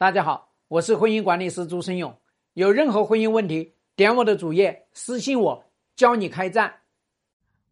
大家好，我是婚姻管理师朱生勇。有任何婚姻问题，点我的主页私信我，教你开战。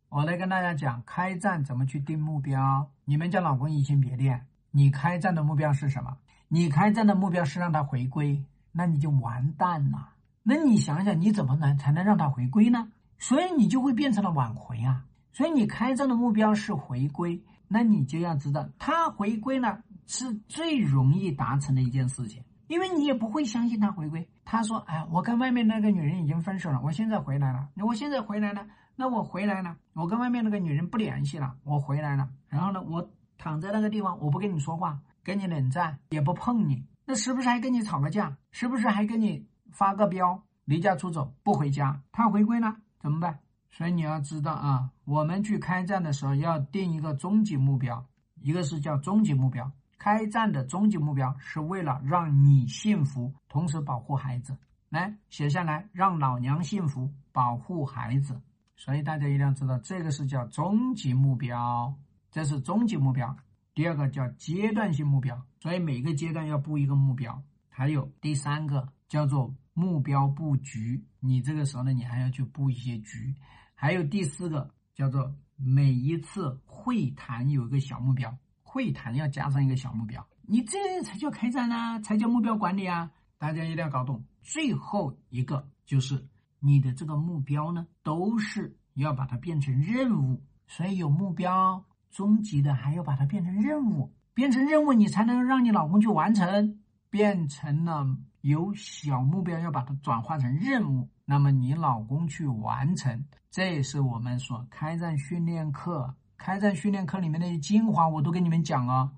我来跟大家讲开战怎么去定目标。你们家老公移情别恋，你开战的目标是什么？你开战的目标是让他回归，那你就完蛋了。那你想想，你怎么能才能让他回归呢？所以你就会变成了挽回啊。所以你开战的目标是回归，那你就要知道，他回归了。是最容易达成的一件事情，因为你也不会相信他回归。他说：“哎，我跟外面那个女人已经分手了，我现在回来了。那我现在回来了，那我回来了，我跟外面那个女人不联系了，我回来了。然后呢，我躺在那个地方，我不跟你说话，跟你冷战，也不碰你，那时不时还跟你吵个架？时不时还跟你发个飙，离家出走，不回家？他回归了怎么办？所以你要知道啊，我们去开战的时候要定一个终极目标，一个是叫终极目标。”开战的终极目标是为了让你幸福，同时保护孩子。来写下来，让老娘幸福，保护孩子。所以大家一定要知道，这个是叫终极目标，这是终极目标。第二个叫阶段性目标，所以每个阶段要布一个目标。还有第三个叫做目标布局，你这个时候呢，你还要去布一些局。还有第四个叫做每一次会谈有一个小目标。会谈要加上一个小目标，你这才叫开战呢，才叫目标管理啊！大家一定要搞懂。最后一个就是你的这个目标呢，都是要把它变成任务，所以有目标，终极的还要把它变成任务，变成任务你才能让你老公去完成，变成了有小目标要把它转化成任务，那么你老公去完成，这是我们所开战训练课。开战训练课里面那些精华我都跟你们讲啊，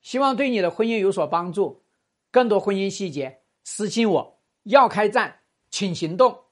希望对你的婚姻有所帮助。更多婚姻细节私信我。要开战，请行动。